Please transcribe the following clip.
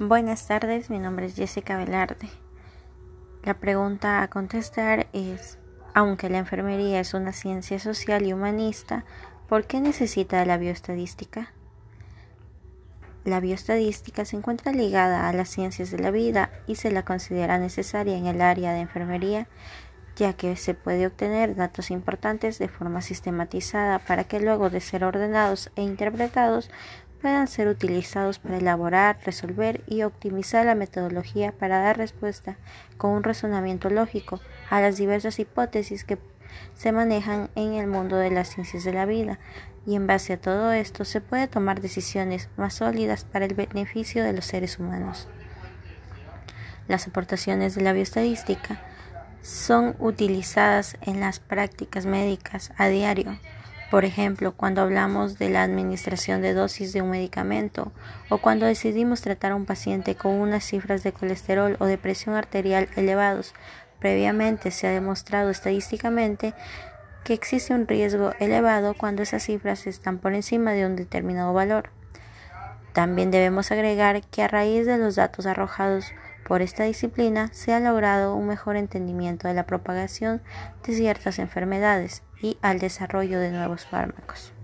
Buenas tardes, mi nombre es Jessica Velarde. La pregunta a contestar es, aunque la enfermería es una ciencia social y humanista, ¿por qué necesita la bioestadística? La bioestadística se encuentra ligada a las ciencias de la vida y se la considera necesaria en el área de enfermería, ya que se puede obtener datos importantes de forma sistematizada para que luego de ser ordenados e interpretados puedan ser utilizados para elaborar, resolver y optimizar la metodología para dar respuesta con un razonamiento lógico a las diversas hipótesis que se manejan en el mundo de las ciencias de la vida y en base a todo esto se puede tomar decisiones más sólidas para el beneficio de los seres humanos. Las aportaciones de la bioestadística son utilizadas en las prácticas médicas a diario por ejemplo, cuando hablamos de la administración de dosis de un medicamento o cuando decidimos tratar a un paciente con unas cifras de colesterol o de presión arterial elevados, previamente se ha demostrado estadísticamente que existe un riesgo elevado cuando esas cifras están por encima de un determinado valor. También debemos agregar que a raíz de los datos arrojados por esta disciplina se ha logrado un mejor entendimiento de la propagación de ciertas enfermedades y al desarrollo de nuevos fármacos.